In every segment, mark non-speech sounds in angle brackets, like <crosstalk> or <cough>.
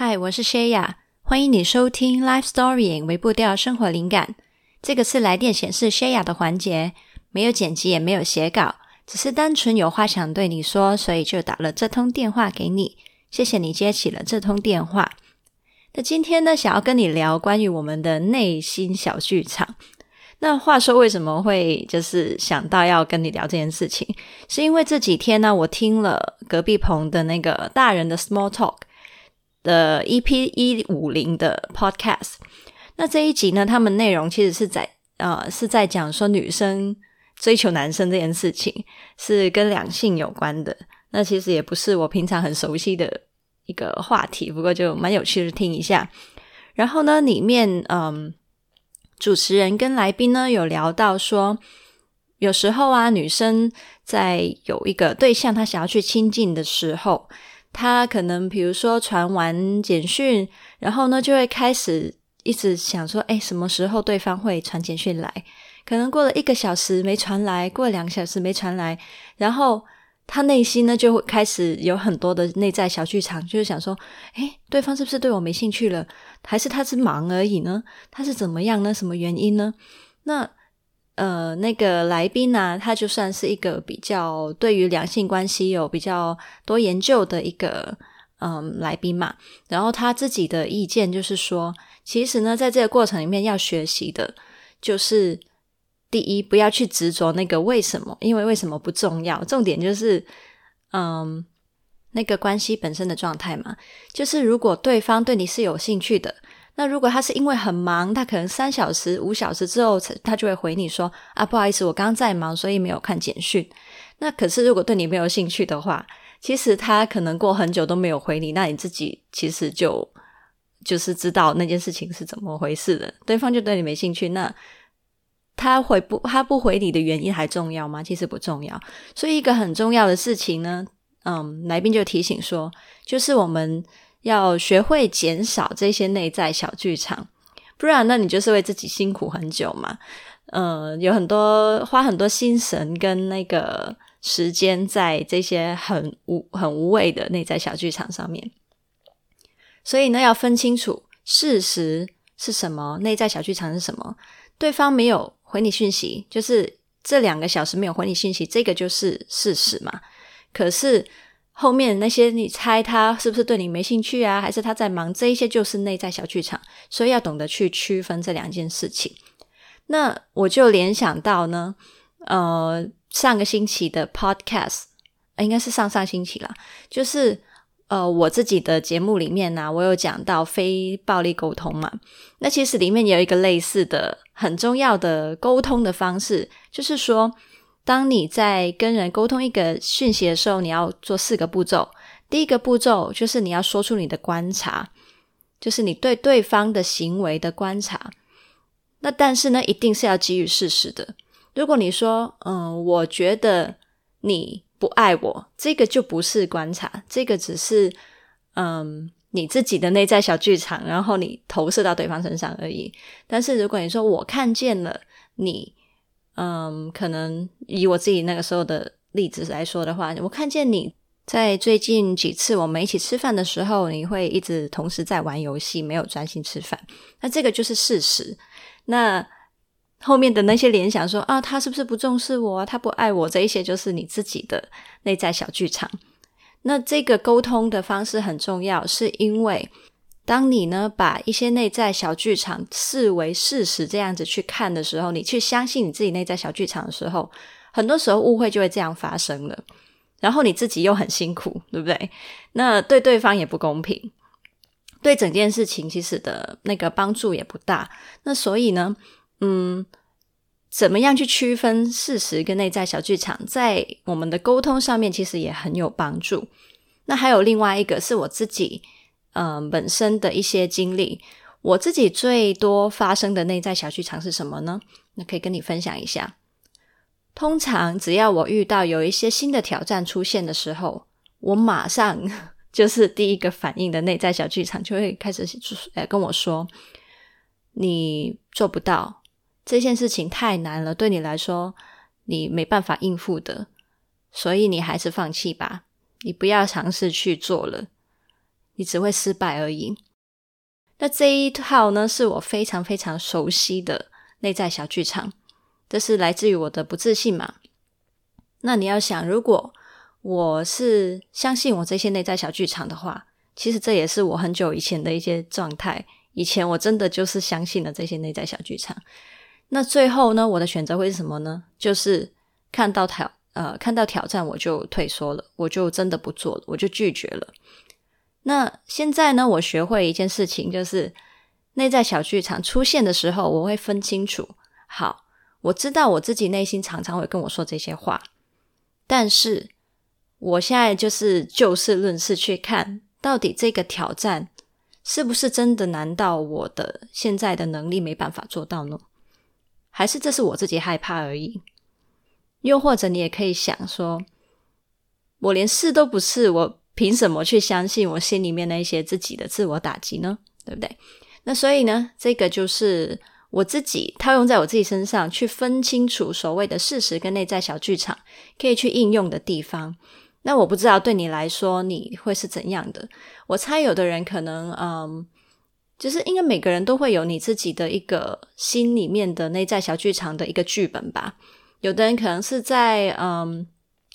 嗨，我是 Shaya，欢迎你收听 Life Story 微步调生活灵感。这个是来电显示 Shaya 的环节，没有剪辑，也没有写稿，只是单纯有话想对你说，所以就打了这通电话给你。谢谢你接起了这通电话。那今天呢，想要跟你聊关于我们的内心小剧场。那话说，为什么会就是想到要跟你聊这件事情？是因为这几天呢，我听了隔壁棚的那个大人的 Small Talk 的 EP 一五零的 Podcast。那这一集呢，他们内容其实是在呃是在讲说女生追求男生这件事情，是跟两性有关的。那其实也不是我平常很熟悉的一个话题，不过就蛮有趣的听一下。然后呢，里面嗯。主持人跟来宾呢有聊到说，有时候啊，女生在有一个对象，她想要去亲近的时候，他可能比如说传完简讯，然后呢就会开始一直想说，哎，什么时候对方会传简讯来？可能过了一个小时没传来，过了两个小时没传来，然后。他内心呢就会开始有很多的内在小剧场，就是想说，诶，对方是不是对我没兴趣了？还是他是忙而已呢？他是怎么样呢？什么原因呢？那呃，那个来宾呢、他就算是一个比较对于两性关系有比较多研究的一个嗯、来宾嘛。然后他自己的意见就是说，其实呢，在这个过程里面要学习的就是。第一，不要去执着那个为什么，因为为什么不重要，重点就是，嗯，那个关系本身的状态嘛。就是如果对方对你是有兴趣的，那如果他是因为很忙，他可能三小时、五小时之后，他就会回你说啊，不好意思，我刚刚在忙，所以没有看简讯。那可是如果对你没有兴趣的话，其实他可能过很久都没有回你，那你自己其实就就是知道那件事情是怎么回事的，对方就对你没兴趣，那。他回不，他不回你的原因还重要吗？其实不重要。所以一个很重要的事情呢，嗯，来宾就提醒说，就是我们要学会减少这些内在小剧场，不然那你就是为自己辛苦很久嘛。嗯，有很多花很多心神跟那个时间在这些很无很无谓的内在小剧场上面。所以呢，要分清楚事实是什么，内在小剧场是什么。对方没有。回你讯息，就是这两个小时没有回你讯息，这个就是事实嘛。可是后面那些，你猜他是不是对你没兴趣啊？还是他在忙？这一些就是内在小剧场，所以要懂得去区分这两件事情。那我就联想到呢，呃，上个星期的 podcast，应该是上上星期啦，就是。呃，我自己的节目里面呢，我有讲到非暴力沟通嘛。那其实里面有一个类似的很重要的沟通的方式，就是说，当你在跟人沟通一个讯息的时候，你要做四个步骤。第一个步骤就是你要说出你的观察，就是你对对方的行为的观察。那但是呢，一定是要基于事实的。如果你说，嗯，我觉得你。不爱我，这个就不是观察，这个只是嗯你自己的内在小剧场，然后你投射到对方身上而已。但是如果你说我看见了你，嗯，可能以我自己那个时候的例子来说的话，我看见你在最近几次我们一起吃饭的时候，你会一直同时在玩游戏，没有专心吃饭。那这个就是事实。那后面的那些联想说啊，他是不是不重视我？他不爱我，这一些就是你自己的内在小剧场。那这个沟通的方式很重要，是因为当你呢把一些内在小剧场视为事实这样子去看的时候，你去相信你自己内在小剧场的时候，很多时候误会就会这样发生了。然后你自己又很辛苦，对不对？那对对方也不公平，对整件事情其实的那个帮助也不大。那所以呢，嗯，怎么样去区分事实跟内在小剧场，在我们的沟通上面其实也很有帮助。那还有另外一个是我自己，嗯、本身的一些经历，我自己最多发生的内在小剧场是什么呢？那可以跟你分享一下。通常只要我遇到有一些新的挑战出现的时候，我马上 <laughs> 就是第一个反应的内在小剧场就会开始呃跟我说：“你做不到。”这件事情太难了，对你来说，你没办法应付的，所以你还是放弃吧，你不要尝试去做了。你只会失败而已。那这一套呢，是我非常非常熟悉的内在小剧场，这是来自于我的不自信嘛。那你要想，如果我是相信我这些内在小剧场的话，其实这也是我很久以前的一些状态。以前我真的就是相信了这些内在小剧场。那最后呢，我的选择会是什么呢？就是看到挑呃看到挑战，我就退缩了，我就真的不做了，我就拒绝了。那现在呢，我学会一件事情，就是内在小剧场出现的时候，我会分清楚。好，我知道我自己内心常常会跟我说这些话，但是我现在就是就事论事去看，到底这个挑战是不是真的？难道我的现在的能力没办法做到呢？还是这是我自己害怕而已？又或者你也可以想说，我连试都不试，我凭什么去相信我心里面那些自己的自我打击呢？对不对？那所以呢，这个就是我自己套用在我自己身上，去分清楚所谓的事实跟内在小剧场可以去应用的地方。那我不知道对你来说你会是怎样的？我猜有的人可能，嗯。就是因为每个人都会有你自己的一个心里面的内在小剧场的一个剧本吧。有的人可能是在嗯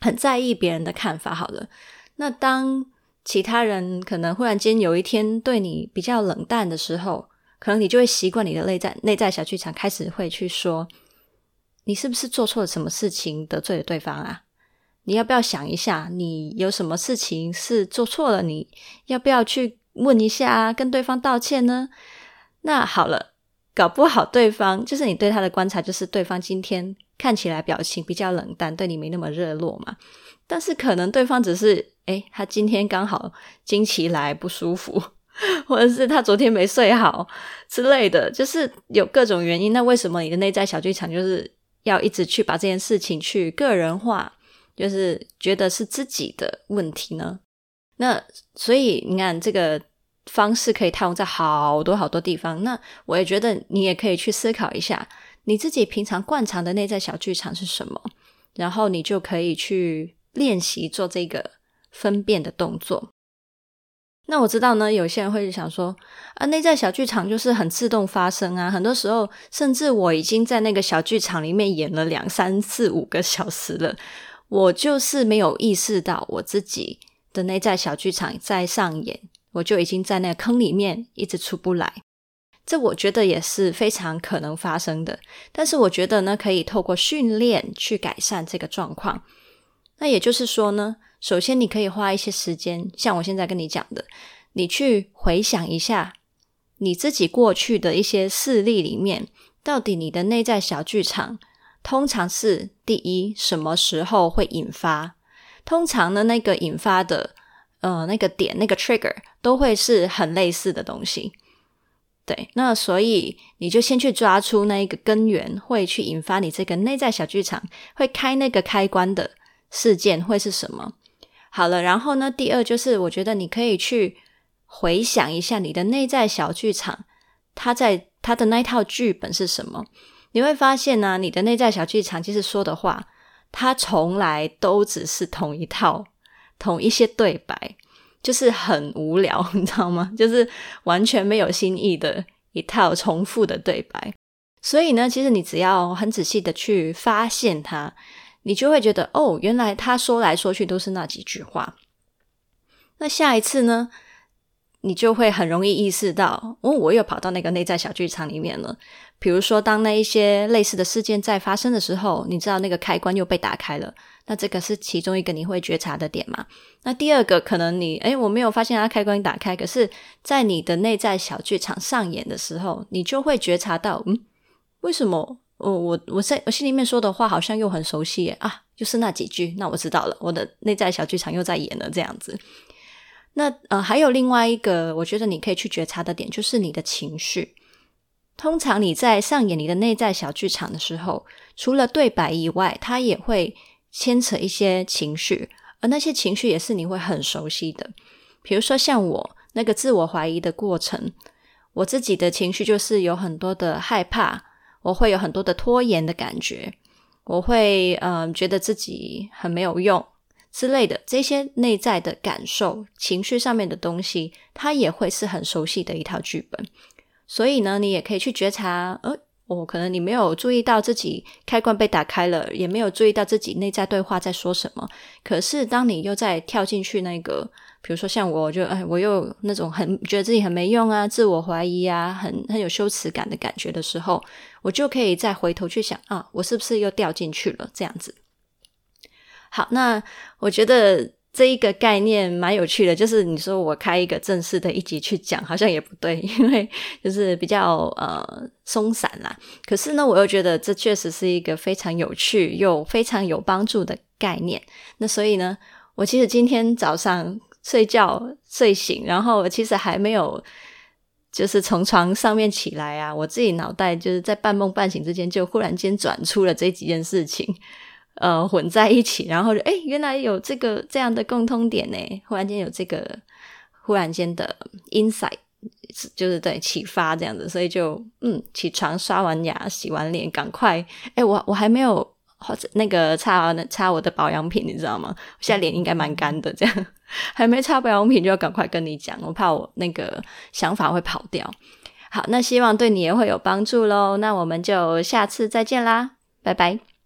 很在意别人的看法。好了，那当其他人可能忽然间有一天对你比较冷淡的时候，可能你就会习惯你的内在内在小剧场开始会去说：你是不是做错了什么事情得罪了对方啊？你要不要想一下，你有什么事情是做错了？你要不要去？问一下，跟对方道歉呢？那好了，搞不好对方就是你对他的观察，就是对方今天看起来表情比较冷淡，对你没那么热络嘛。但是可能对方只是，诶，他今天刚好经期来不舒服，<laughs> 或者是他昨天没睡好之类的，就是有各种原因。那为什么你的内在小剧场就是要一直去把这件事情去个人化，就是觉得是自己的问题呢？那所以你看这个。方式可以套用在好多好多地方。那我也觉得你也可以去思考一下，你自己平常惯常的内在小剧场是什么，然后你就可以去练习做这个分辨的动作。那我知道呢，有些人会想说啊，内在小剧场就是很自动发生啊，很多时候甚至我已经在那个小剧场里面演了两三四五个小时了，我就是没有意识到我自己的内在小剧场在上演。我就已经在那个坑里面一直出不来，这我觉得也是非常可能发生的。但是我觉得呢，可以透过训练去改善这个状况。那也就是说呢，首先你可以花一些时间，像我现在跟你讲的，你去回想一下你自己过去的一些事例里面，到底你的内在小剧场通常是第一，什么时候会引发？通常呢，那个引发的。呃，那个点，那个 trigger 都会是很类似的东西，对。那所以你就先去抓出那一个根源，会去引发你这个内在小剧场，会开那个开关的事件会是什么？好了，然后呢，第二就是我觉得你可以去回想一下你的内在小剧场，它在它的那一套剧本是什么？你会发现呢，你的内在小剧场其实说的话，它从来都只是同一套。同一些对白，就是很无聊，你知道吗？就是完全没有新意的一套重复的对白。所以呢，其实你只要很仔细的去发现它，你就会觉得哦，原来他说来说去都是那几句话。那下一次呢，你就会很容易意识到，哦，我又跑到那个内在小剧场里面了。比如说，当那一些类似的事件在发生的时候，你知道那个开关又被打开了，那这个是其中一个你会觉察的点嘛？那第二个，可能你诶，我没有发现它开关打开，可是在你的内在小剧场上演的时候，你就会觉察到，嗯，为什么？我我我在我心里面说的话好像又很熟悉耶啊，就是那几句，那我知道了，我的内在小剧场又在演了这样子。那呃，还有另外一个，我觉得你可以去觉察的点，就是你的情绪。通常你在上演你的内在小剧场的时候，除了对白以外，它也会牵扯一些情绪，而那些情绪也是你会很熟悉的。比如说像我那个自我怀疑的过程，我自己的情绪就是有很多的害怕，我会有很多的拖延的感觉，我会嗯、觉得自己很没有用之类的，这些内在的感受、情绪上面的东西，它也会是很熟悉的一套剧本。所以呢，你也可以去觉察，呃，我、可能你没有注意到自己开关被打开了，也没有注意到自己内在对话在说什么。可是，当你又在跳进去那个，比如说像我，就哎，我又那种很觉得自己很没用啊，自我怀疑啊，很很有羞耻感的感觉的时候，我就可以再回头去想啊，我是不是又掉进去了？这样子。好，那我觉得。这一个概念蛮有趣的，就是你说我开一个正式的一集去讲，好像也不对，<laughs> 因为就是比较呃松散啦。可是呢，我又觉得这确实是一个非常有趣又非常有帮助的概念。那所以呢，我其实今天早上睡觉睡醒，然后其实还没有就是从床上面起来啊，我自己脑袋就是在半梦半醒之间，就忽然间转出了这几件事情。呃，混在一起，然后就诶，原来有这个这样的共通点呢。忽然间有这个，忽然间的 insight，就是对启发这样子，所以就嗯，起床刷完牙、洗完脸，赶快诶，我我还没有或者那个擦擦我的保养品，你知道吗？我现在脸应该蛮干的，这样 <laughs> 还没擦保养品就要赶快跟你讲，我怕我那个想法会跑掉。好，那希望对你也会有帮助喽。那我们就下次再见啦，拜拜。